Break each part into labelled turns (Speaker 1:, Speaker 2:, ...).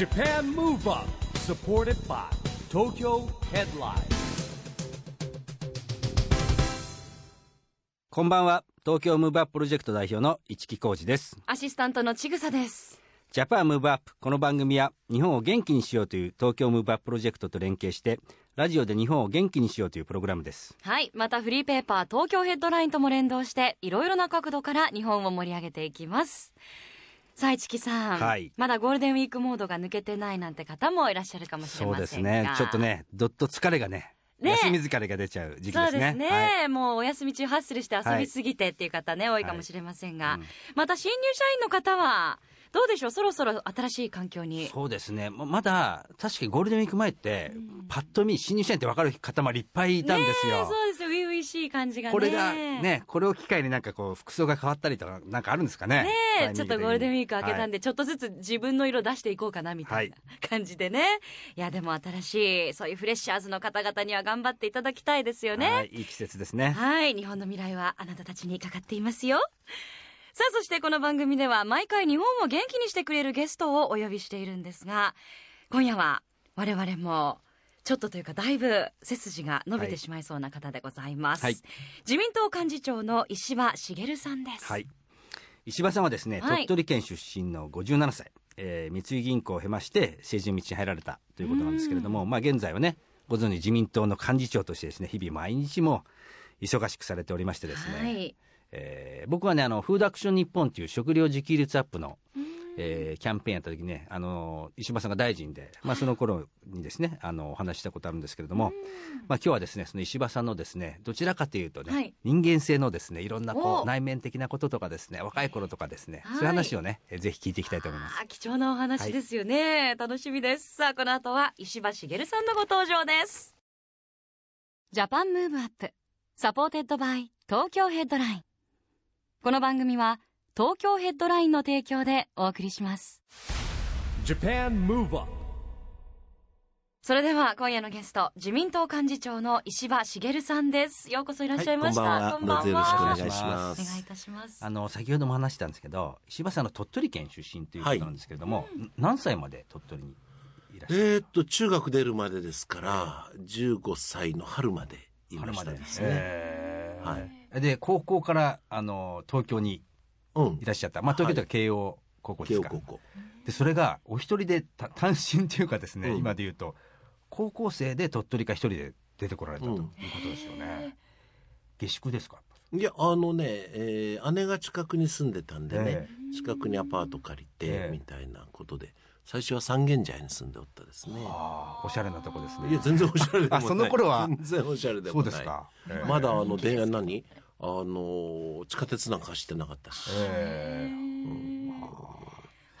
Speaker 1: Japan Move Up supported by Tokyo Headline.
Speaker 2: こんばんは。東京ムーブアッププロジェクト代表の市木浩司です。
Speaker 3: アシスタントのちぐさです。
Speaker 2: Japan Move Up この番組は日本を元気にしようという東京ムーブアッププロジェクトと連携してラジオで日本を元気にしようというプログラムです。
Speaker 3: はい。またフリーペーパー東京ヘッドラインとも連動していろいろな角度から日本を盛り上げていきますさあ市木さん、
Speaker 2: はい。
Speaker 3: まだゴールデンウィークモードが抜けてないなんて方もいらっしゃるかもしれ
Speaker 2: そう
Speaker 3: ませんが。
Speaker 2: ですね。ちょっとねどっと疲れがね
Speaker 3: ね。
Speaker 2: 休み疲れが出ちゃう時期ですね。
Speaker 3: そうですね、
Speaker 2: はい。
Speaker 3: もうお休み中ハッスルして遊びすぎてっていう方ね、多いかもしれませんが、
Speaker 2: うん。
Speaker 3: また新入社員の方はどうでしょう？そろそろ新しい環境に。
Speaker 2: そうですね。まだ確かにゴールデンウィーク前って、パッと見新入社員って分かる方もいっぱいいたんですよ、
Speaker 3: そうですよ初々しい感じがね。
Speaker 2: これがねこれを機会になんかこう服装が変わったりとかなんかあるんですかね。
Speaker 3: ねえちょっとゴールデンウィーク明けたん
Speaker 2: で、
Speaker 3: で、ちょっとずつ自分の色出していこうかなみたいな感じでね、い、やでも新しいそういうフレッシャーズの方々には頑張っていただきたいですよ
Speaker 2: はい
Speaker 3: ね。
Speaker 2: はいいい季節ですね。
Speaker 3: はい日本の未来はあなたたちにかかっていますよ。さあそしてこの番組では毎回日本を元気にしてくれるゲストをお呼びしているんですが今夜は我々もちょっとというかだいぶ背筋が伸びてしまいそうな方でございます、
Speaker 2: はい。
Speaker 3: 自民党幹事長の石破茂さんです、
Speaker 2: はい。石破さんはですね、
Speaker 3: はい。
Speaker 2: 鳥取県出身の57歳、えー三井銀行を経まして政治の道に入られたということなんですけれども、まあ、現在はねご存知自民党の幹事長としてですね日々毎日も忙しくされておりましてですね、
Speaker 3: はい。
Speaker 2: えー僕はねあのフードアクション日本という食料自給率アップの、えーキャンペーンやった時ねあの石破さんが大臣で、まあ、その頃にですねあのお話ししたことあるんですけれども、まあ、今日はですねその石破さんのですねどちらかというとね、
Speaker 3: はい。
Speaker 2: 人間性のですねいろんなこ
Speaker 3: お
Speaker 2: う内面的なこととかですね若い頃とかですね、
Speaker 3: はい。
Speaker 2: そういう話をねえーぜひ聞いていきたいと思います。
Speaker 3: 貴重なお話ですよね、楽しみです。さあこの後は石破茂さんのご登場です。 Japan Move Up supported by Tokyo Headline。この番組は東京ヘッドラインの提供でお送りします。
Speaker 1: Japan Move Up
Speaker 3: それでは今夜のゲスト自民党幹事長の石破茂さんです。ようこそいらっしゃいました、
Speaker 4: はいこんばんは。よろしくお願いしま
Speaker 3: お
Speaker 4: す
Speaker 3: 願いいたします。
Speaker 2: あの先ほども話したんですけど石破さんの鳥取県出身ということなんですけれども、ん。何歳まで鳥取にいらっしゃる
Speaker 4: えーっと中学出るまでですから15歳の春までいましたですね、はい。
Speaker 2: で高校からあの東京に
Speaker 4: うん
Speaker 2: いらっしゃった、まあ、東京というか慶応高校ですか、
Speaker 4: 慶応高校。
Speaker 2: でそれがお一人でた単身というかですね、
Speaker 4: うん。
Speaker 2: 今で言うと高校生で鳥取から一人で出てこられたという
Speaker 4: うん
Speaker 2: ことですよね、下宿ですか？
Speaker 4: いやあのね、えー姉が近くに住んでたんでね、
Speaker 2: え
Speaker 4: 近くにアパート借りて、
Speaker 2: ええ。
Speaker 4: みたいなことで最初は三軒茶屋に住んでおったですね。
Speaker 2: ああおしゃれなとこですね。
Speaker 4: いや全然おしゃれでもない。
Speaker 2: あその頃は
Speaker 4: 全然おしゃれで
Speaker 2: そ
Speaker 4: もない。
Speaker 2: うですか、ええ。
Speaker 4: まだあの電話何？あの地下鉄なんか走ってなかったし、
Speaker 2: ええ。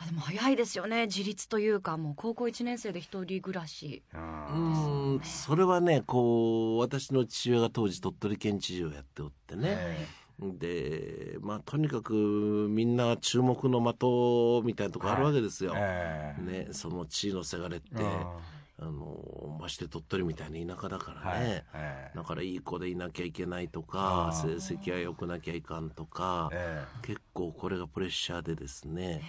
Speaker 3: あでも早いですよね。自立というかもう高校1年生で一人暮らし
Speaker 2: あ
Speaker 4: うーんそれはねこう私の父親が当時鳥取県知事をやっておってね、
Speaker 2: え
Speaker 4: でまあとにかくみんな注目の的みたいなとこあるわけですよ。
Speaker 2: ええ。
Speaker 4: ね、その地位のせがれって
Speaker 2: あ
Speaker 4: あのまして鳥取みたいな田舎だから
Speaker 2: はい。
Speaker 4: ね、
Speaker 2: ええ
Speaker 4: だからいい子でいなきゃいけないとか
Speaker 2: あ。
Speaker 4: 成
Speaker 2: ー
Speaker 4: 績は良くなきゃいかんとか、
Speaker 2: え
Speaker 4: 結構これがプレッシャーでですね。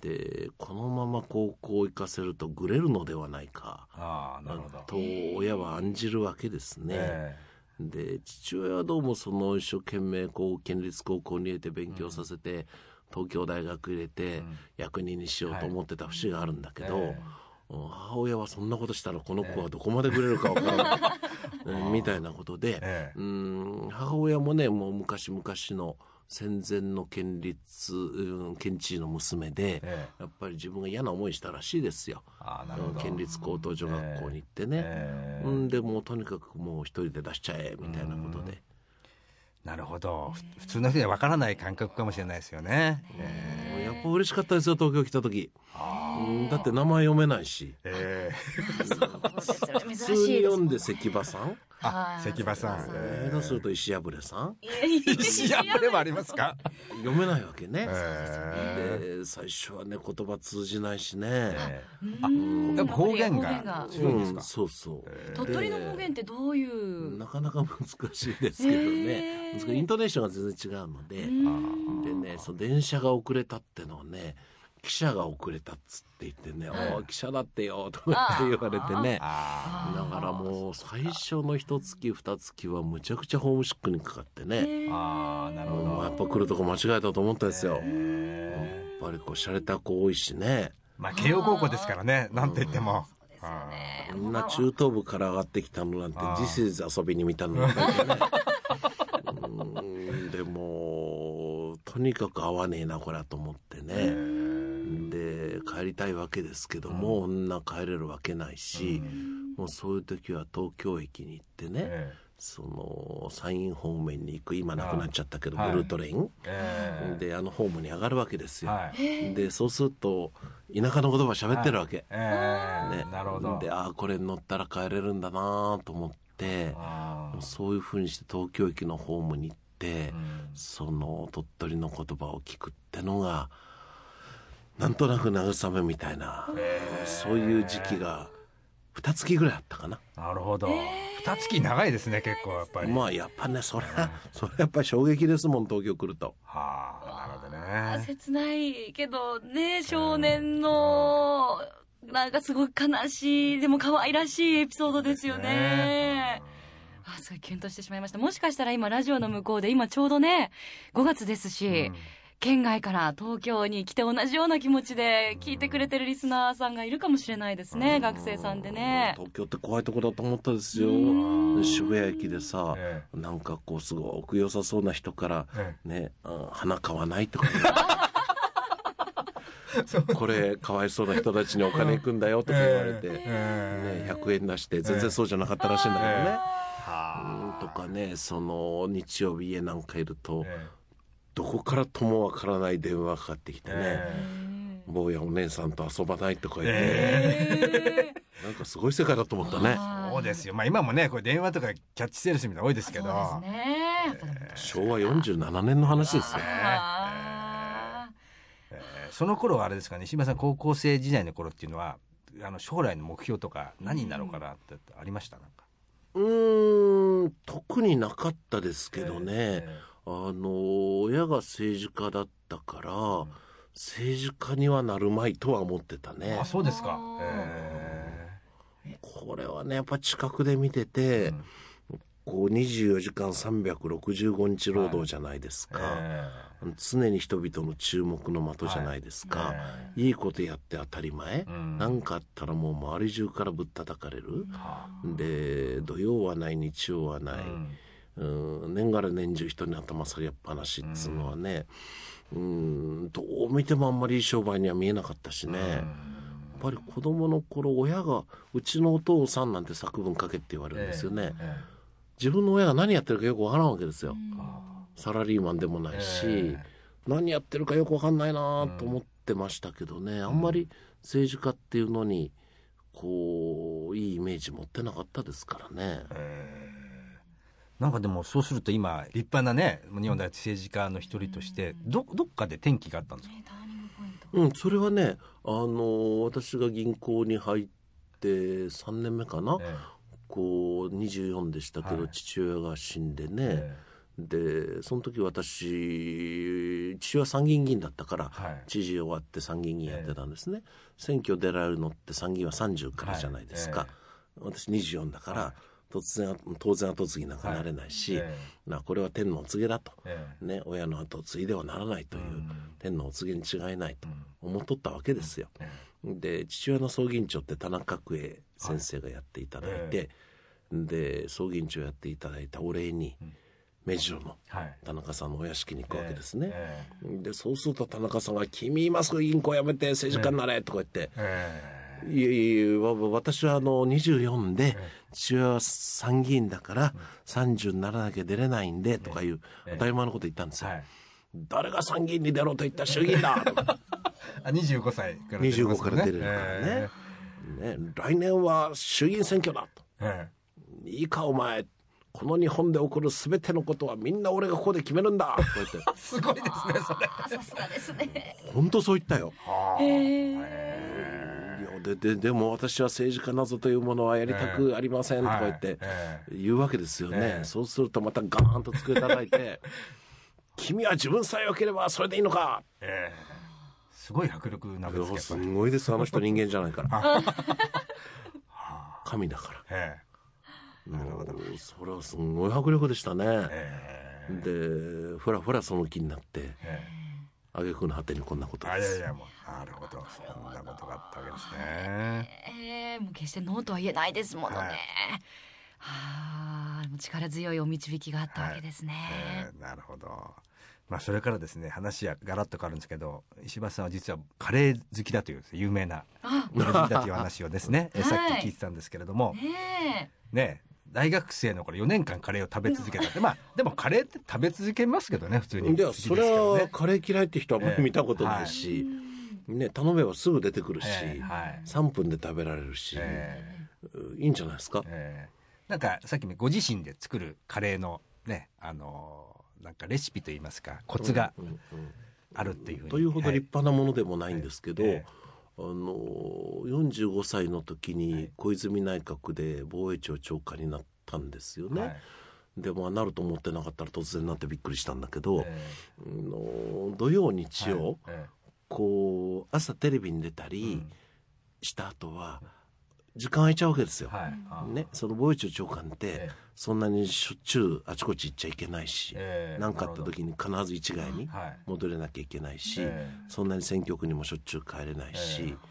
Speaker 4: でこのまま高校を行かせるとグレるのではないか。
Speaker 2: えああなるほど。
Speaker 4: と親は案じるわけですね。
Speaker 2: え
Speaker 4: で父親はどうもその一生懸命こう県立高校に入れて勉強させて、東京大学入れて
Speaker 2: ん。
Speaker 4: 役人にしようと思ってた節があるんだけど、
Speaker 2: え
Speaker 4: 母親はそんなことしたらこの子はどこまでくれるかわからない、うんみたいなことで、
Speaker 2: ええ。
Speaker 4: うん母親もねもう昔々の戦前の県立、うん県知事の娘で、
Speaker 2: え
Speaker 4: やっぱり自分が嫌な思いしたらしいですよ。県立高等女学校に行ってね、
Speaker 2: ええ。
Speaker 4: うんでもうとにかくもう一人で出しちゃえみたいなことで、
Speaker 2: なるほど。ふ普通の人には分からない感覚かもしれないですよね、え。
Speaker 4: やっぱ嬉しかったですよ東京来た時。うんだって名前読めないし。
Speaker 2: ええ。
Speaker 3: そうです
Speaker 4: 普通に読んで関場さん
Speaker 2: あ関場さんえ
Speaker 4: 下手すると石破れさん
Speaker 2: 石破れもありますか
Speaker 4: 読めないわけね、
Speaker 2: え
Speaker 4: で最初はね言葉通じないしね、
Speaker 2: えあ
Speaker 3: うん
Speaker 2: やっぱ方言
Speaker 3: 方
Speaker 2: が
Speaker 3: 言
Speaker 2: 強いんですか
Speaker 4: うん、そうそう、
Speaker 3: 鳥取の方言ってどういう
Speaker 4: なかなか難しいですけど
Speaker 3: へ
Speaker 4: ね
Speaker 3: ー
Speaker 4: 難しいイントネーションが全然違うので、
Speaker 3: うん。
Speaker 4: でねその電車が遅れたってのをね記者が遅れたっつって言ってね「おい記者だってよ」とかって言われてね。
Speaker 2: あ
Speaker 4: だからもう最初の一月二月はむちゃくちゃホームシックにかかってね。
Speaker 2: ー。あーなるほど。
Speaker 4: やっぱ来るとこ間違えたと思ったんですよ。やっ
Speaker 2: え
Speaker 4: ぱりこう洒落た子多いしね。
Speaker 2: ーまあ慶応高校ですからねなんて言っても。
Speaker 4: みんな中東部から上がってきたのなんて This is 遊びに見たのがいてね。う んでもとにかく合わねえなこれはと思ってね。で帰りたいわけですけども、女帰れるわけないし、もうそういう時は東京駅に行ってね、
Speaker 2: え
Speaker 4: その山陰方面に行く今なくなっちゃったけど、
Speaker 2: はい。
Speaker 4: ブルートレイン、
Speaker 2: え
Speaker 4: であのホームに上がるわけですよ、
Speaker 2: はい。
Speaker 4: でそうすると田舎の言葉喋ってるわけ、
Speaker 2: え
Speaker 4: ね。
Speaker 2: ーなるほど。
Speaker 4: でああこれに乗ったら帰れるんだなと思ってそういうふうにして東京駅のホームに行って、
Speaker 2: うん。
Speaker 4: その鳥取の言葉を聞くってのがなんとなく慰めみたいな、そういう時期が二月ぐらいあったかな。
Speaker 2: なるほど。二月長いですね結構やっぱり。
Speaker 4: まあやっぱねそれはそれやっぱり衝撃ですもん東京来ると。
Speaker 2: はあなるほど
Speaker 3: あ
Speaker 2: ね
Speaker 3: 切ないけどね少年のなんかすごい悲しいでも可愛らしいエピソードですよね。あすごいキュンとしてしまいました。もしかしたら今ラジオの向こうで今ちょうどね5月ですし、県外から東京に来て同じような気持ちで聞いてくれてるリスナーさんがいるかもしれないですね、学生さんでね。
Speaker 4: 東京って怖いとこだと思ったですよ。渋谷駅でさ、
Speaker 2: え
Speaker 4: なんかこうすごく良さそうな人から
Speaker 2: え
Speaker 4: ね、うん花買わないとか これかわいそうな人たちにお金行くんだよとか言われて、
Speaker 2: え
Speaker 4: ね、100円出して全然そうじゃなかったらしいんだけどね、とかねその日曜日家なんかいると、
Speaker 2: え
Speaker 4: どこからともわからない電話がかかってきてね、
Speaker 2: え
Speaker 4: 坊やお姉さんと遊ばないとか言って、
Speaker 2: え
Speaker 4: なんかすごい世界だと思ったね。
Speaker 2: そうですよ。まあ今もねこれ電話とかキャッチセールスみたいなの多いですけど。
Speaker 3: そうですね。やっぱでも
Speaker 4: 昭和47年の話ですよ。
Speaker 3: あ
Speaker 2: え。ーその頃はあれですかね石破さん高校生時代の頃っていうのはあの将来の目標とか何になろうかなってありました？なんか
Speaker 4: うーん特になかったですけどね、
Speaker 2: え
Speaker 4: あの親が政治家だったから、政治家にはなるまいとは思ってた
Speaker 2: ー
Speaker 4: ね。
Speaker 2: あそうですか。
Speaker 4: これはねやっぱ近くで見てて、
Speaker 2: うん
Speaker 4: こう24時間365日労働じゃないです
Speaker 2: ー
Speaker 4: か、
Speaker 2: え
Speaker 4: 常に人々の注目の的じゃないですか、
Speaker 2: え
Speaker 4: い、いことやって当たり前、
Speaker 2: うん。
Speaker 4: なんかあったらもう周り中からぶったたかれる、
Speaker 2: は
Speaker 4: で土曜はない日曜はない、
Speaker 2: うん。
Speaker 4: うん、年がら年中人に頭下げっぱなしっつうのはね、うん、どう見てもあんまりいい商売には見えなかったしね、やっぱり子供の頃親がうちのお父さんなんて作文書けって言われるんですよね、
Speaker 2: え
Speaker 4: 自分の親が何やってるかよくわからんわけですよ、
Speaker 2: え
Speaker 4: サラリーマンでもないし、
Speaker 2: え
Speaker 4: 何やってるかよくわかんないなと思ってましたけどね、あんまり政治家っていうのにこういいイメージ持ってなかったですからね。
Speaker 2: なんかでもそうすると今立派なね日本大政治家の一人としてどどっかで転機があったんですか？
Speaker 3: ーねターニングポイント。
Speaker 4: うん、それはね、あの私が銀行に入って3年目かな、
Speaker 2: え
Speaker 4: こう24でしたけど、
Speaker 2: はい。
Speaker 4: 父親が死んでね、
Speaker 2: え
Speaker 4: でその時私父親参議院議員だったから、
Speaker 2: はい。
Speaker 4: 知事終わって参議院議員やってたんですね、選挙出られるのって参議院は30からじゃないですか、
Speaker 2: はい。
Speaker 4: 私24だから、
Speaker 2: はい。
Speaker 4: 突然当然後継ぎなんかなれないし、
Speaker 2: え
Speaker 4: なこれは天のお告げだと、
Speaker 2: ええ。
Speaker 4: ね、親の後を継いではならないという、
Speaker 2: うん。
Speaker 4: 天のお告げに違いないと
Speaker 2: うん
Speaker 4: 思っとったわけですよ。
Speaker 2: え
Speaker 4: で父親の葬儀委員長って田中角栄先生がやっていただいて、で葬儀委員長やっていただいたお礼に目白の
Speaker 2: はい。
Speaker 4: 田中さんのお屋敷に行くわけですね。
Speaker 2: え
Speaker 4: でそうすると田中さんが「君今すぐ銀行辞めて政治家になれ」とか言って。
Speaker 2: ええ「
Speaker 4: いやいや私はあの24で
Speaker 2: え
Speaker 4: 父親は参議院だから30にならなきゃ出れないんで」とかいう
Speaker 2: ええ。
Speaker 4: 当たり前のこと言ったんですよ。
Speaker 2: はい
Speaker 4: 誰が参議院に出ろと言った衆議院だ。
Speaker 2: あ25歳から出れますもん
Speaker 4: 25から出れるからね。ね来年は衆議院選挙だと。
Speaker 2: え
Speaker 4: いいかお前。この日本で起こる全てのことはみんな俺がここで決めるんだ。とか言って
Speaker 2: えすごいですねそれ。
Speaker 3: さすがですね。
Speaker 4: 本当そう言ったよ。
Speaker 2: はあ。
Speaker 3: へ
Speaker 4: いやでででも私は政治家なぞというものはやりたくありませんとか言って言うわけですよね、
Speaker 2: ええ。
Speaker 4: そうするとまたガーンと机叩いて「君は自分さえ良ければそれでいいのか。
Speaker 2: ええ。すごい迫力なわけですけど
Speaker 4: すごいです。あの人人間じゃないから。神だから。
Speaker 2: えなるほど
Speaker 4: もうそれはすごい迫力でしたね。
Speaker 2: ええ。
Speaker 4: でふらふらその気になって
Speaker 2: ええ。
Speaker 4: 挙句の果てにこんなことです。
Speaker 2: やいやもうなるほど。そんなことがあったわけですね。
Speaker 3: えー、もう決してノーとは言えないですものね。
Speaker 2: はい
Speaker 3: はあ、もう力強いお導きがあったわけですね。
Speaker 2: ええなるほど。まあそれからですね話はガラッと変わるんですけど石橋さんは実はカレー好きだという有名な
Speaker 3: あ、
Speaker 2: カレー好きだという話をですね、え さ
Speaker 3: はい
Speaker 2: っき聞いてたんですけれども、
Speaker 3: ね
Speaker 2: ね大学生の頃4年間カレーを食べ続けたってまあでもカレーって食べ続けますけどね普通に。
Speaker 4: いや
Speaker 2: 好きです
Speaker 4: それ
Speaker 2: からね
Speaker 4: はカレー嫌いって人はあんまり見たことない
Speaker 3: え。
Speaker 4: し、ね、頼めばすぐ出てくるし、
Speaker 2: ええはい。
Speaker 4: 3分で食べられるし、
Speaker 2: え
Speaker 4: いいんじゃないですか、
Speaker 2: ええなんかさっきもご自身で作るカレーのねあのなんかレシピといいますかコツが
Speaker 4: うんうん
Speaker 2: あるっていうふうに。
Speaker 4: というほど立派なものでもないんですけど、
Speaker 2: ええ
Speaker 4: あの45歳の時に小泉内閣で防衛庁長官になったんですよね。
Speaker 2: はい。
Speaker 4: でもなると思ってなかったら突然なってびっくりしたんだけど、
Speaker 2: え
Speaker 4: あの土曜日
Speaker 2: え
Speaker 4: 曜、
Speaker 2: え
Speaker 4: こう朝テレビに出た
Speaker 2: え
Speaker 4: り
Speaker 2: うん。
Speaker 4: した後は時間空いちゃうわけですよ。
Speaker 2: はい。あ
Speaker 4: ね、その防衛庁長官って
Speaker 2: ええ。
Speaker 4: そんなにしょっちゅうあちこち行っちゃいけないし
Speaker 2: ええ。
Speaker 4: 何、かあった時に必ず一概に
Speaker 2: はい。
Speaker 4: 戻れなきゃいけないし、
Speaker 2: ええ。
Speaker 4: そんなに選挙区にもしょっちゅう帰れないし、
Speaker 2: え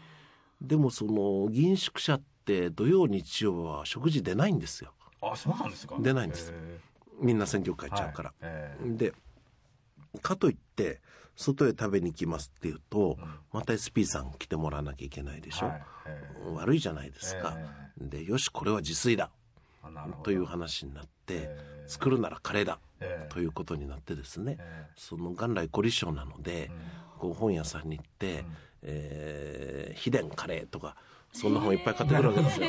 Speaker 4: でもその議員宿舎って土曜日曜は食事出ないんですよ。
Speaker 2: あそうなんですか？
Speaker 4: 出ないんです。
Speaker 2: え
Speaker 4: みんな選挙区
Speaker 2: え
Speaker 4: 帰っちゃうから。
Speaker 2: はい。え。
Speaker 4: でかといって外へ食べに行きますっていうと、また SP さん来てもらわなきゃいけないでしょ、
Speaker 2: えはいええ
Speaker 4: 悪いじゃないですか、でよしこれは自炊だ。という話になって、
Speaker 2: ええ。
Speaker 4: 作るならカレーだ。
Speaker 2: ええ。
Speaker 4: ということになってですね、
Speaker 2: え
Speaker 4: その元来凝り性なので、こう本屋さんに行って「えー秘伝カレー」とかそんな本いっぱい買ってくるわけですよ。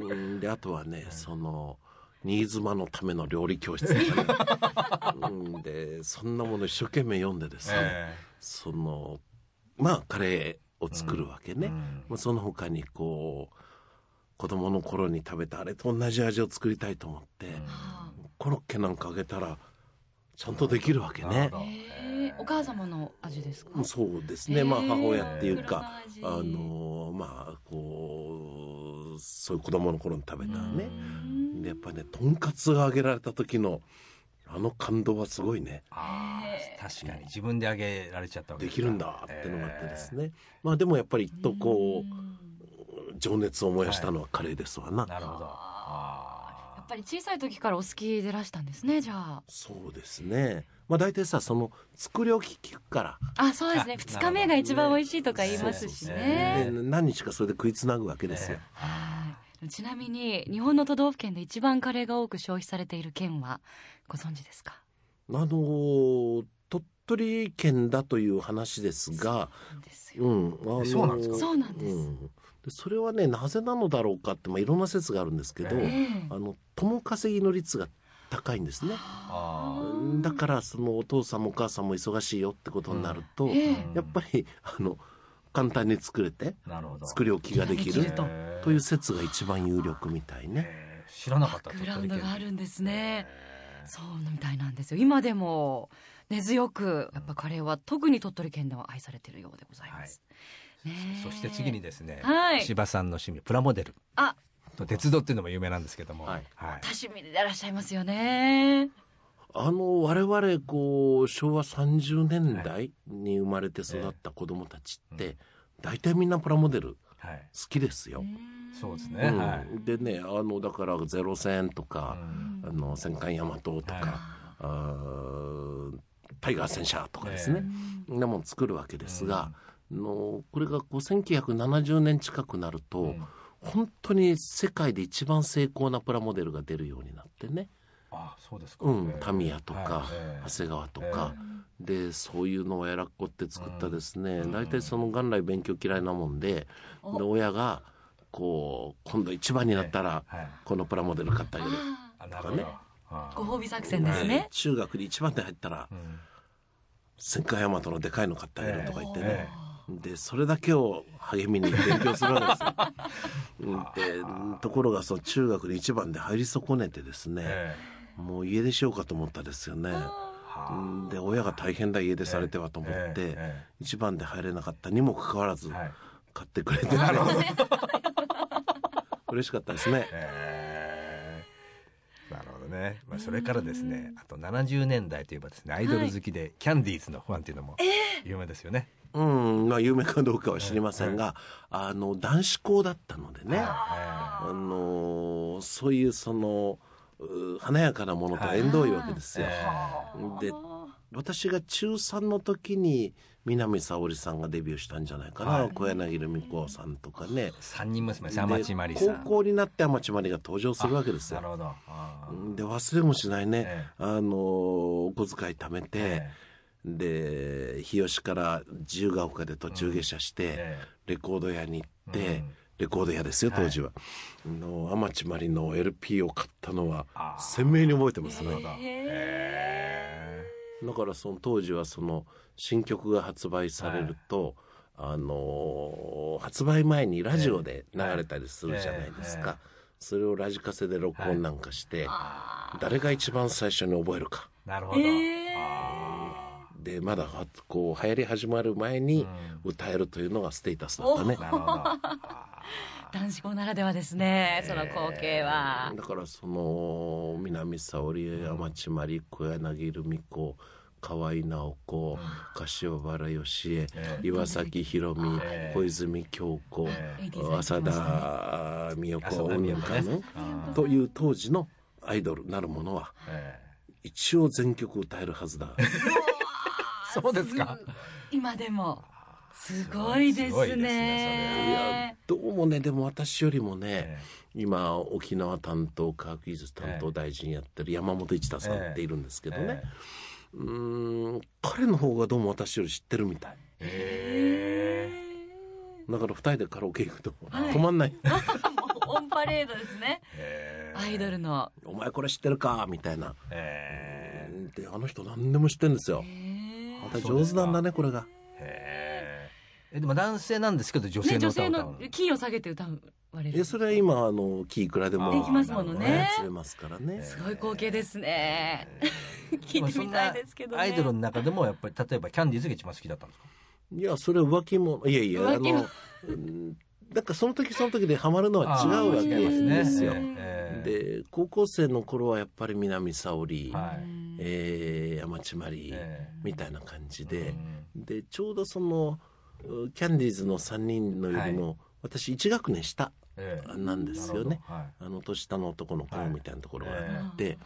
Speaker 4: うん。であとはねその新妻のための料理教室。ねうんでそんなもの一生懸命読んでですね、
Speaker 2: え
Speaker 4: そのまあカレーを作るわけね、
Speaker 2: うん。
Speaker 4: まあ、その他にこう子供の頃に食べたあれと同じ味を作りたいと思って、
Speaker 3: は
Speaker 4: コロッケなんかあげたらちゃんとできるわけね。
Speaker 3: お母様の味ですか？
Speaker 4: そうですね、まあ母親っていうかあのまあこうそういう子供の頃に食べたね。でやっぱりねとんかつが揚げられた時のあの感動はすごいね。
Speaker 2: ああ確かに。自分であげられちゃったわけか。
Speaker 4: ですきるんだってのがあってですね、まあでもやっぱりとこう情熱を燃やしたのはカレーですわな、
Speaker 2: なるほど。あ
Speaker 3: やっぱり小さい時からお好きでらしたんですね。じゃあ。
Speaker 4: そうですねまあ大体さその作り置き聞くから
Speaker 3: あ、そうですね。
Speaker 2: あ
Speaker 3: 二日目が一番美味しいとか言いますしね。
Speaker 4: で何日かそれで食いつなぐわけですよ、
Speaker 3: はい。ちなみに日本の都道府県で一番カレーが多く消費されている県はご存知ですか？
Speaker 4: あのー鳥取県だという話ですが、
Speaker 3: なんですよ。
Speaker 4: うん、あのー
Speaker 2: そうなんですか？
Speaker 3: そうなんです。
Speaker 4: うんでそれはねなぜなのだろうかって、まあ、いろんな説があるんですけど、
Speaker 2: え
Speaker 3: ええ
Speaker 4: あの共稼ぎの率が高いんですね。
Speaker 2: あ
Speaker 4: だからそのお父さんもお母さんも忙しいよってことになると、
Speaker 3: ええ。
Speaker 4: やっぱりあの簡単に作れて作り置きができる
Speaker 3: と
Speaker 4: という説が一番有力みたいね。
Speaker 2: えー知らなかった。
Speaker 3: バックグラウンドがあるんですね。
Speaker 2: えー
Speaker 3: そうみたいなんですよ。今でも根強くやっぱカレーは特に鳥取県では愛されているようでございます。ねえ
Speaker 2: そして次にですね、
Speaker 3: はい。
Speaker 2: 柴さんの趣味プラモデル。
Speaker 3: あ、
Speaker 2: と鉄道っていうのも有名なんですけども、
Speaker 4: はい。
Speaker 2: はい。
Speaker 3: 多趣味でいらっしゃいますよね。
Speaker 4: あの我々こう昭和30年代に生まれて育った子供たちって大体みんなプラモデル
Speaker 2: はい、
Speaker 4: 好きですよ。
Speaker 2: そうですね、
Speaker 4: うん。
Speaker 2: はい、
Speaker 4: でねあのだからゼロ戦とか、
Speaker 2: うん。
Speaker 4: あの戦艦大和とか、
Speaker 2: はい。
Speaker 4: あータイガー戦車とかですね、そん。なもん作るわけですが、のこれがこう1970年近くなると、
Speaker 2: うん
Speaker 4: 本当に世界で一番精巧なプラモデルが出るようになってね、
Speaker 2: あそうですか、
Speaker 4: うん
Speaker 2: え、ー。
Speaker 4: タミヤとか、長谷川とか、でそういうのをやらっこって作ったですね、大体その元来勉強嫌いなもんでで親がこう今度一番になったら
Speaker 2: はい。
Speaker 4: このプラモデル買ってあげる。
Speaker 2: あなるほど、
Speaker 4: ね。
Speaker 2: あ
Speaker 3: ご褒美作戦ですね。
Speaker 4: 中学に一番で入ったら
Speaker 2: うん。
Speaker 4: 戦艦大和のでかいの買ってあげるとか言ってね。
Speaker 2: え、
Speaker 4: でそれだけを励みに勉強するわけですよ。うんでところがその中学に一番で入り損ねてですね、
Speaker 2: え
Speaker 4: もう家出しようかと思ったですよね。で親が大変だ家出されてはと思って、
Speaker 2: えええ
Speaker 4: 一番で入れなかったにもかかわらず
Speaker 2: はい。
Speaker 4: 買ってくれてて、嬉しかったですね。
Speaker 2: えーなるほどね、まあ、それからですねあと70年代といえばですねアイドル好きでキャンディーズのファンっていうのも有名ですよね、
Speaker 4: うん、まあ有名かどうかは知りませんが、あの男子校だったのでね、あのそういうそのう華やかなものとは縁遠いわけですよ。で私が中3の時に南沙織さんがデビューしたんじゃないかな、
Speaker 2: はい。
Speaker 4: 小柳ルミ子さんとかね。
Speaker 2: 三人娘です
Speaker 4: で
Speaker 2: 天地真理さん。
Speaker 4: 高校になって天地真理が登場するわけですよ。
Speaker 2: なるほど。
Speaker 4: で忘れもしないね、
Speaker 2: え
Speaker 4: あのお小遣い貯めて、
Speaker 2: え
Speaker 4: で日吉から自由が丘で途中下車して、
Speaker 2: え
Speaker 4: レコード屋に行って、
Speaker 2: うん。
Speaker 4: レコード屋ですよ当時は、の天地真理の LP を買ったのは鮮明に覚えてますね。だ。からその当時はその新曲が発売されると、あのー発売前にラジオで流れたりするじゃないですか、
Speaker 2: はい
Speaker 4: それをラジカセで録音なんかして、誰が一番最初に覚えるか。
Speaker 2: ーなるほど、
Speaker 4: でまだはこう流行り始まる前に歌えるというのがステータスだったね、
Speaker 3: 男子校ならではですね、その光景は。
Speaker 4: だからその南沙織天地真理小柳ルミ子河合直子、柏原芳恵、
Speaker 2: え
Speaker 4: 岩崎宏美、
Speaker 2: え
Speaker 4: 小泉京子、
Speaker 2: え
Speaker 4: 浅田美代子。
Speaker 2: 浅田美代子ね。
Speaker 4: 女かなという当時のアイドルなるものは
Speaker 2: え
Speaker 4: 一応全曲歌えるはずだ。
Speaker 2: ー そうですか。
Speaker 3: 今でも。すごいですね。
Speaker 4: や。どうもねでも私よりもね、
Speaker 2: え
Speaker 4: 今沖縄担当科学技術担当大臣やってる山本一太さんっているんですけどね、
Speaker 2: え
Speaker 4: うーん彼の方がどうも私より知ってるみたい。
Speaker 2: え
Speaker 4: だから二人でカラオケ行くと止まんない、
Speaker 3: オンパレードですね。
Speaker 2: え
Speaker 3: アイドルの。
Speaker 4: お前これ知ってるかみたいな。
Speaker 2: え
Speaker 4: であの人何でも知ってるんですよまた上手なんだねこれが。
Speaker 2: ええでも男性なんですけど女性
Speaker 3: ね、
Speaker 2: の
Speaker 3: 女性
Speaker 2: 歌を歌うの。
Speaker 3: のキーを下げて歌われる。
Speaker 4: えそれは今あのキーいくらでも
Speaker 2: できます
Speaker 3: ものね。
Speaker 4: 操れますからね、
Speaker 3: すごい光景ですね。聞いてみたいですけどね。
Speaker 2: アイドルの中でもやっぱり例えばキャンディーズが一番好きだったんですか？
Speaker 4: いやそれは浮気もいやいやあのうん だからその時その時でハマるのは違うわけですよ、
Speaker 2: ええ
Speaker 4: で高校生の頃はやっぱり南沙織、
Speaker 2: はい。
Speaker 4: えー山地まり
Speaker 2: ええ
Speaker 4: みたいな感じで
Speaker 2: う、ん
Speaker 4: でちょうどそのうキャンディーズの3人のよりも、私1学年下
Speaker 2: ええ。
Speaker 4: なんですよね、
Speaker 2: なる
Speaker 4: あの年下の男の子
Speaker 2: はい
Speaker 4: みたいなところがあって、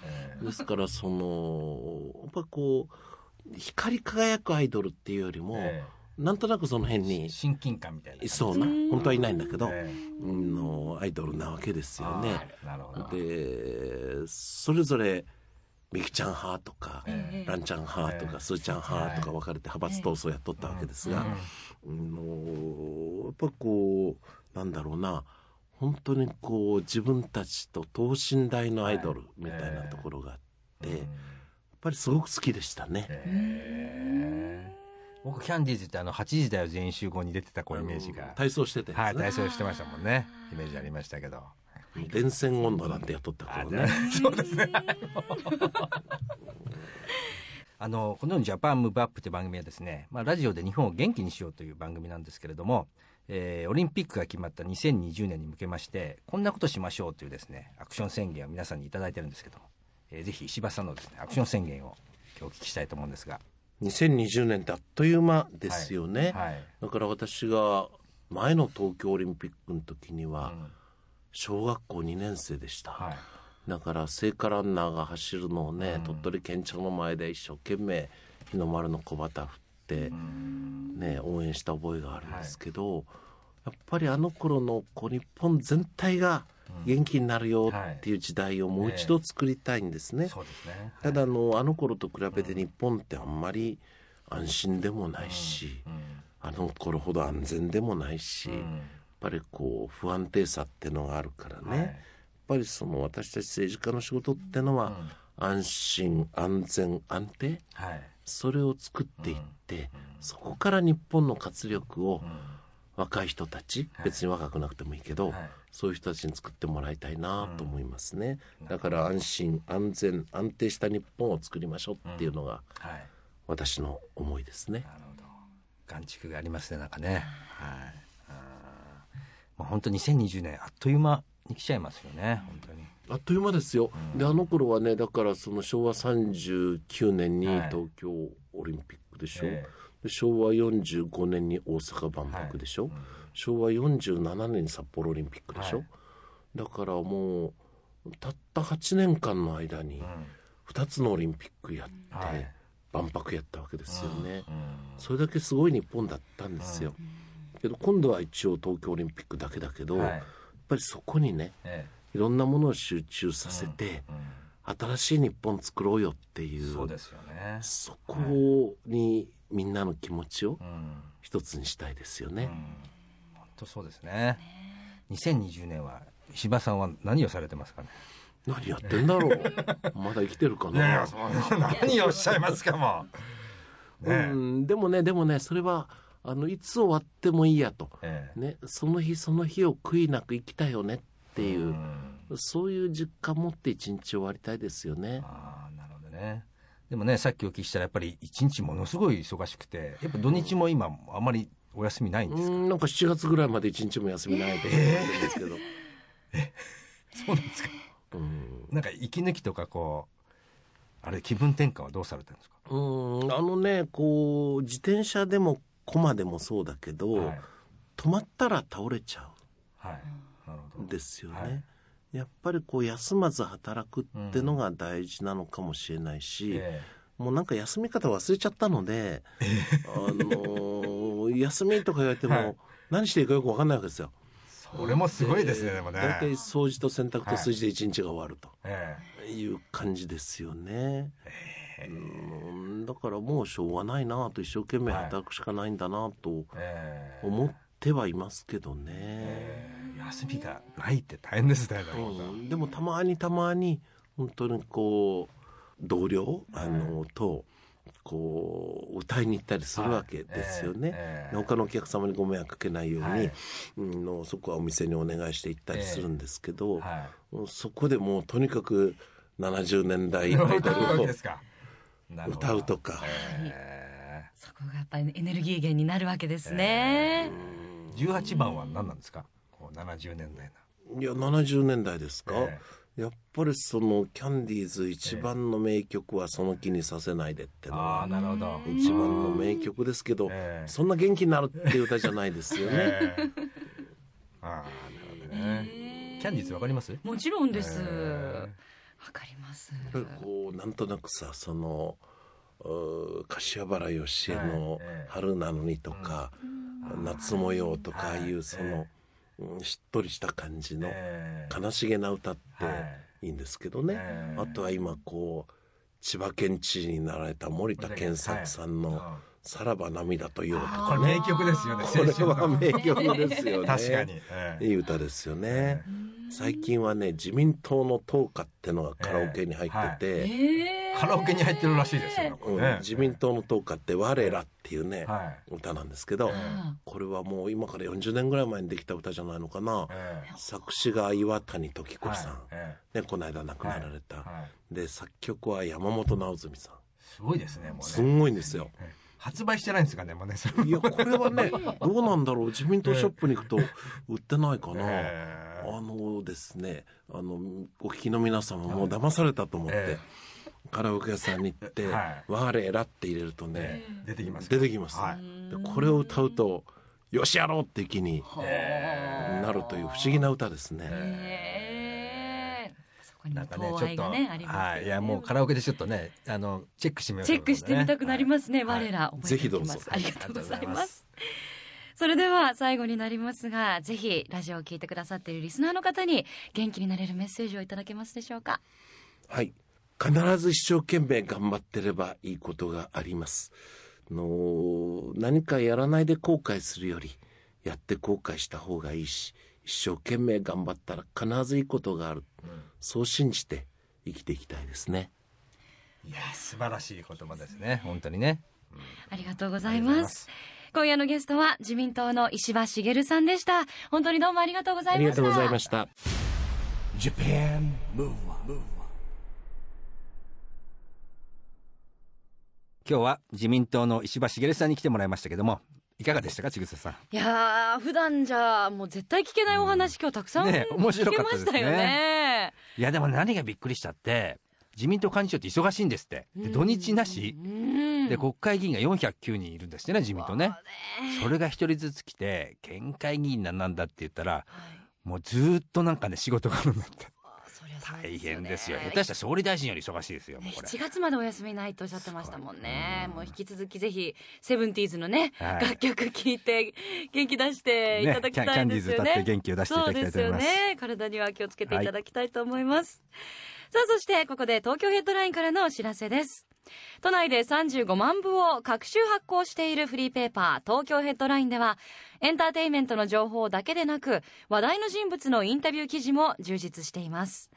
Speaker 4: ですからそのやっぱこう光り輝くアイドルっていうよりも、
Speaker 2: え
Speaker 4: なんとなくその辺
Speaker 2: え
Speaker 4: に
Speaker 2: 親近感みたいない
Speaker 4: そうな本当はいないんだけど、
Speaker 2: え
Speaker 4: うんのアイドルなわけですよね。
Speaker 2: あーなるほど。
Speaker 4: でそれぞれみきちゃん派とか、
Speaker 3: ええ。
Speaker 4: ランちゃん派とか、
Speaker 2: ええ。
Speaker 4: スーちゃん派とか分かれて派閥闘争やっとったわけですが、うんのやっぱこうなんだろうな本当にこう自分たちと等身大のアイドルみたいなところがあって、やっぱりすごく好きでしたね。
Speaker 2: ええ僕キャンディーズってあの8時だよ全員集合に出てたこうイメージが。
Speaker 4: 体操してた
Speaker 2: はい体操してましたもんね。イメージありましたけど。
Speaker 4: 電線温度なんてやっとった頃ね。
Speaker 2: そうですね。あのこのように「ジャパンムーブアップという番組はですね、まあ、ラジオで日本を元気にしようという番組なんですけれども、えーオリンピックが決まった2020年に向けましてこんなことしましょうというですねアクション宣言を皆さんに頂いただいてるんですけど、えーぜひ石橋さんのですねアクション宣言を今日お聞きしたいと思うんですが
Speaker 4: 2020年ってあっという間ですよね。
Speaker 2: はい、
Speaker 4: だから私が前の東京オリンピックの時には
Speaker 2: うん。
Speaker 4: 小学校2年生でした。
Speaker 2: はい。
Speaker 4: だから聖火ランナーが走るのをね、鳥取県庁の前で一生懸命日の丸の小旗振って、ね、応援した覚えがあるんですけど、やっぱりあの頃のこう日本全体が元気になるよっていう時代をもう一度作りたいんですね。ただあのあの頃と比べて日本ってあんまり安心でもないし、あの頃ほど安全でもないし、やっぱりこう不安定さってのがあるからね、やっぱりその私たち政治家の仕事ってのは、安心安全安定？
Speaker 2: はい。
Speaker 4: それを作っていって、そこから日本の活力を、若い人たち、
Speaker 2: はい。
Speaker 4: 別に若くなくてもいいけど、
Speaker 2: はい
Speaker 4: そういう人たちに作ってもらいたいなと思いますね、だから安心安全安定した日本を作りましょうっていうのが
Speaker 2: はい。
Speaker 4: 私の思いですね、
Speaker 2: なるほど。眼蓄がありますねなんかね。はい。まあ本当2020年あっという間に来ちゃいますよね本当に。
Speaker 4: あっという間ですよ、であの頃はねだからその昭和39年に
Speaker 2: はい。
Speaker 4: 東京オリンピックでしょ、
Speaker 2: え
Speaker 4: で昭和45年に大阪万博でしょ、昭和47年に札幌オリンピックでしょ、
Speaker 2: はい。
Speaker 4: だからもうたった8年間の間に
Speaker 2: うん。
Speaker 4: 2つのオリンピックやって、
Speaker 2: はい。
Speaker 4: 万博やったわけですよね、
Speaker 2: うん
Speaker 4: それだけすごい日本だったんですよ、けど今度は一応東京オリンピックだけだけど、
Speaker 2: はい。
Speaker 4: やっぱりそこにね
Speaker 2: え
Speaker 4: いろんなものを集中させて、新しい日本作ろうよっていう
Speaker 2: そうですよね。
Speaker 4: そこにみんなの気持ちを
Speaker 2: うん。
Speaker 4: 一つにしたいですよね。
Speaker 2: 本当そうですね。2020年は石破さんは何をされてますかね？
Speaker 4: 何やってんだろう？まだ生きてるかな？
Speaker 2: 何をおっしゃいますかも。
Speaker 4: うんでもねでもねそれはあのいつ終わってもいいやと、
Speaker 2: ええ。
Speaker 4: ね、その日その日を悔いなく生きたよねっていう、
Speaker 2: ん。
Speaker 4: そういう実感持って一日終わりたいですよね。
Speaker 2: ああなるほどね。でもねさっきお聞きしたらやっぱり一日ものすごい忙しくてやっぱ土日も今あまりお休みないんですか、
Speaker 4: うんなんか7月ぐらいまで一日も休みないと思ってるんですけど、
Speaker 2: そうなんですか？
Speaker 4: うん。
Speaker 2: なんか息抜きとかこうあれ気分転換はどうされてるんですか？
Speaker 4: うんあのねこう自転車でも駒でもそうだけど、
Speaker 2: はい、
Speaker 4: 止まったら倒れちゃ
Speaker 2: はい、なるほど。
Speaker 4: うんですよね。
Speaker 2: はい。
Speaker 4: やっぱりこう休まず働くってのが大事なのかもしれないし、
Speaker 2: え
Speaker 4: もうなんか休み方忘れちゃったので、あのー休みとか言われても、
Speaker 2: はい。
Speaker 4: 何していいかよく分かんないわけですよ。
Speaker 2: えそれもすごいですねでもね。
Speaker 4: 大体掃除と洗濯と炊事で一日が終わると
Speaker 2: え
Speaker 4: い。う感じですよね。うんだからもうしょうがないなと一生懸命働くしかないんだなと思ってはいますけどね。
Speaker 2: ええ。休みがないって大変ですね
Speaker 4: うん。でもたまにたまに本当にこう同僚？あのとこう歌いに行ったりするわけですよね。
Speaker 2: ええ
Speaker 4: 他のお客様にご迷惑かけないように、
Speaker 2: はい。
Speaker 4: うんのそこはお店にお願いして行ったりするんですけど、
Speaker 2: は
Speaker 4: そこでもうとにかく70年代
Speaker 2: い
Speaker 4: アイドルを歌うとか、
Speaker 2: え
Speaker 3: そこがやっぱりエネルギー源になるわけですね。
Speaker 2: え18番は何なんですか？こう70年代の。
Speaker 4: いや70年代ですか、
Speaker 2: え
Speaker 4: やっぱりそのキャンディーズ一番の名曲は「その気にさせないで」っての
Speaker 2: ああ
Speaker 4: が
Speaker 2: なるほど。
Speaker 4: 一番の名曲ですけど、
Speaker 2: ええ
Speaker 4: そんな元気になるっていう歌じゃないですよね。
Speaker 2: ええああなるほどね。キャンディーズわかります？
Speaker 3: もちろんです。
Speaker 2: え
Speaker 3: わかります。
Speaker 4: こうなんとなくさその柏原芳恵の
Speaker 2: ええ「
Speaker 4: 春なのに」とか「夏模様」とかいうその、うんしっとりした感じの
Speaker 2: ええ。
Speaker 4: 悲しげな歌って
Speaker 2: はい。
Speaker 4: いいんですけどね、
Speaker 2: ええ。
Speaker 4: あとは今こう千葉県知事になられた森田健作さんの
Speaker 2: は「
Speaker 4: さらば涙とよ」と
Speaker 2: い
Speaker 4: か
Speaker 2: これ名曲ですよね
Speaker 4: これは名曲ですよね。
Speaker 2: 確かに。ええ。
Speaker 4: いい歌ですよね。最近はね自民党の党歌ってのがカラオケに入ってて、
Speaker 3: え
Speaker 2: カラオケに入ってるらしいですよね
Speaker 4: 自民党の党歌って「我ら」っていうね、
Speaker 2: はい。
Speaker 4: 歌なんですけど、これはもう今から40年ぐらい前にできた歌じゃないのかな、
Speaker 2: ええ。
Speaker 4: 作詞が岩谷時子さん、
Speaker 2: はい。
Speaker 4: この間亡くなられた、
Speaker 2: はい。はい。
Speaker 4: で作曲は山本直純さん。
Speaker 2: すごいですねもうね。
Speaker 4: すんごいんですよ。
Speaker 2: ええ。発売してないんですかねもうね。それ
Speaker 4: いや これはねどうなんだろう。自民党ショップに行くと売ってないかな。
Speaker 2: ええ。
Speaker 4: あのですねあのお聞きの皆様もう騙されたと思って、
Speaker 2: え
Speaker 4: カラオケ屋さんに行って
Speaker 2: はい「
Speaker 4: 我ら」って入れるとね、
Speaker 2: ええ出てきます
Speaker 4: 出てきます、
Speaker 2: はい。
Speaker 4: でこれを歌うと「よしやろう!」って気になるという不思議な歌ですね、
Speaker 3: えそこにも
Speaker 2: なんかねちょっと
Speaker 3: がねありますよね。
Speaker 2: はい。いやもうカラオケでちょっとねあのチェックしてみようと
Speaker 3: チェックしてみたくなりますね。
Speaker 2: はい。
Speaker 3: 我ら、覚えておきます。
Speaker 4: ぜひどうぞ。
Speaker 3: ありがとうござい
Speaker 2: ありがとうござい
Speaker 3: ま。
Speaker 2: す。
Speaker 3: それでは最後になりますが、ぜひラジオを聞いてくださっているリスナーの方に元気になれるメッセージをいただけますでしょうか？
Speaker 4: はい必ず一生懸命頑張ってればいいことがあります。の何かやらないで後悔するよりやって後悔した方がいいし一生懸命頑張ったら必ずいいことがある、そう信じて生きていきたいですね。
Speaker 2: いや素晴らしい言葉ですね。本当にね。
Speaker 3: ありがとうござい
Speaker 2: ありがとうござい
Speaker 3: ま
Speaker 2: す。
Speaker 3: 今夜のゲストは自民党の石破茂さんでした。本当にどうもありがとうございました。
Speaker 4: ありがとうございました
Speaker 1: Japan Move Up
Speaker 2: 今日は自民党の石破茂さんに来てもらいましたけどもいかがでしたか千草さん？
Speaker 3: いやー普段じゃもう絶対聞けないお話、今日たくさん
Speaker 2: ね面白かったですね。
Speaker 3: ね。
Speaker 2: いやでも何がびっくりしたって自民党幹事長って忙しいんですって。で土日なし。
Speaker 3: うん
Speaker 2: で国会議員が409人いるんですってね自民党ね。それが一人ずつ来て県会議員なんなんだって言ったらもうずーっとなんかね仕事があるんだって大変ですよ。
Speaker 3: ね。
Speaker 2: 下手したら総理大臣より忙しいですよもうこれ。
Speaker 3: 7月までお休みないとおっしゃってましたもんね。もう引き続きぜひセブンティーズのね、
Speaker 2: はい。
Speaker 3: 楽曲聴いて元気出していただきたいですよね。
Speaker 2: ねキャキャンディーズ歌って元気を出していただきたいと思います。
Speaker 3: そうですよね。体には気をつけていただきたいと思います、さあそしてここで東京ヘッドラインからのお知らせです都内で35万部を各週発行しているフリーペーパー東京ヘッドラインではエンターテインメントの情報だけでなく話題の人物のインタビュー記事も充実しています。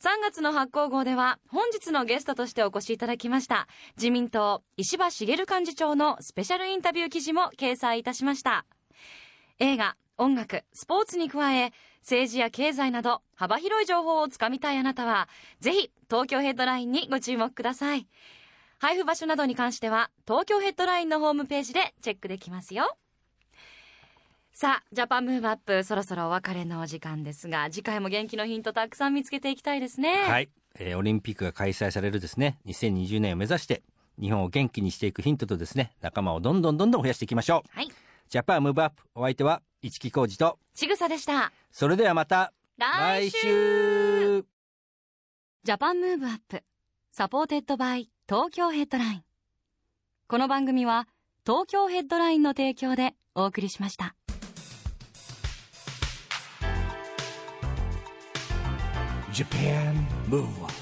Speaker 3: 3月の発行号では本日のゲストとしてお越しいただきました自民党石破茂幹事長のスペシャルインタビュー記事も掲載いたしました。映画音楽スポーツに加え政治や経済など幅広い情報をつかみたいあなたはぜひ東京ヘッドラインにご注目ください。配布場所などに関しては東京ヘッドラインのホームページでチェックできますよ。さあジャパンムーブアップそろそろお別れのお時間ですが次回も元気のヒントたくさん見つけていきたいですね。
Speaker 2: はい、えーオリンピックが開催されるですね。2020年を目指して日本を元気にしていくヒントとですね仲間をどんどんどんどん増やしていきましょう。
Speaker 3: はい。
Speaker 2: ジャパンムーブアップお相手は市木浩二と。
Speaker 3: ちぐさでした。
Speaker 2: それではまた。
Speaker 3: 来週。 Japan Move Up。supported by。Tokyo Headline。この番組は東京ヘッドラインの提供でお送りしました。
Speaker 1: Japan Move Up